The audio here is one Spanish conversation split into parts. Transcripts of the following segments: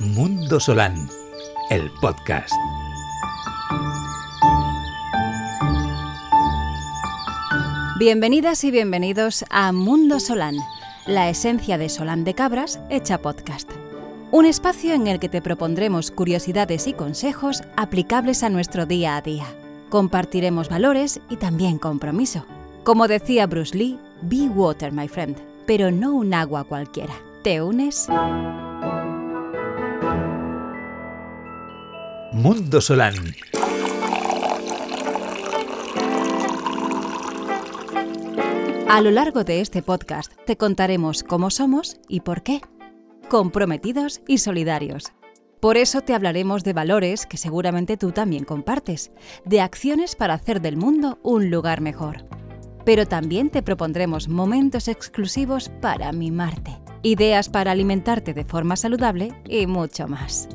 Mundo Solán, el podcast. Bienvenidas y bienvenidos a Mundo Solán, la esencia de Solán de Cabras hecha podcast. Un espacio en el que te propondremos curiosidades y consejos aplicables a nuestro día a día. Compartiremos valores y también compromiso. Como decía Bruce Lee, be water, my friend, pero no un agua cualquiera. ¿Te unes? Mundo Solán. A lo largo de este podcast te contaremos cómo somos y por qué. Comprometidos y solidarios. Por eso te hablaremos de valores que seguramente tú también compartes, de acciones para hacer del mundo un lugar mejor. Pero también te propondremos momentos exclusivos para mimarte, ideas para alimentarte de forma saludable y mucho más.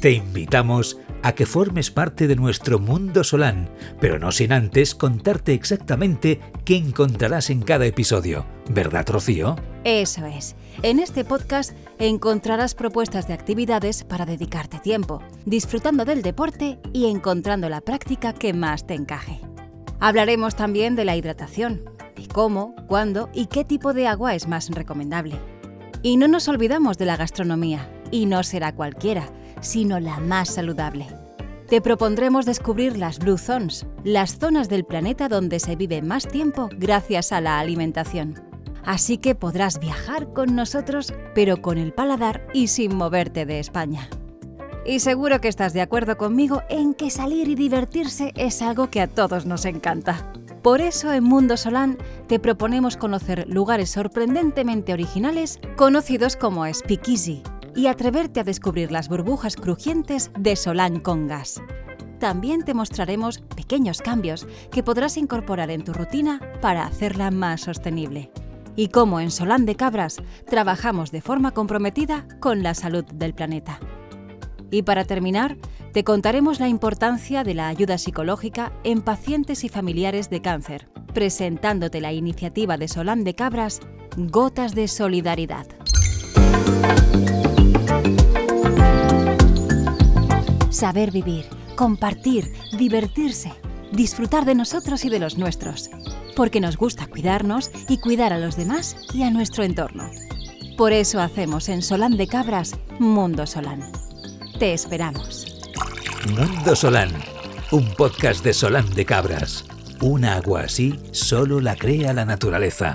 Te invitamos a que formes parte de nuestro mundo Solán, pero no sin antes contarte exactamente qué encontrarás en cada episodio. ¿Verdad, Rocío? Eso es. En este podcast encontrarás propuestas de actividades para dedicarte tiempo, disfrutando del deporte y encontrando la práctica que más te encaje. Hablaremos también de la hidratación, de cómo, cuándo y qué tipo de agua es más recomendable. Y no nos olvidamos de la gastronomía, y no será cualquiera, sino la más saludable. Te propondremos descubrir las Blue Zones, las zonas del planeta donde se vive más tiempo gracias a la alimentación. Así que podrás viajar con nosotros, pero con el paladar y sin moverte de España. Y seguro que estás de acuerdo conmigo en que salir y divertirse es algo que a todos nos encanta. Por eso en Mundo Solán te proponemos conocer lugares sorprendentemente originales conocidos como Speakeasy, y atreverte a descubrir las burbujas crujientes de Solán con gas. También te mostraremos pequeños cambios que podrás incorporar en tu rutina para hacerla más sostenible. Y cómo en Solán de Cabras trabajamos de forma comprometida con la salud del planeta. Y para terminar, te contaremos la importancia de la ayuda psicológica en pacientes y familiares de cáncer, presentándote la iniciativa de Solán de Cabras, Gotas de Solidaridad. Saber vivir, compartir, divertirse, disfrutar de nosotros y de los nuestros, porque nos gusta cuidarnos y cuidar a los demás y a nuestro entorno. Por eso hacemos en Solán de Cabras Mundo Solán. Te esperamos. Mundo Solán, un podcast de Solán de Cabras. Una agua así solo la crea la naturaleza.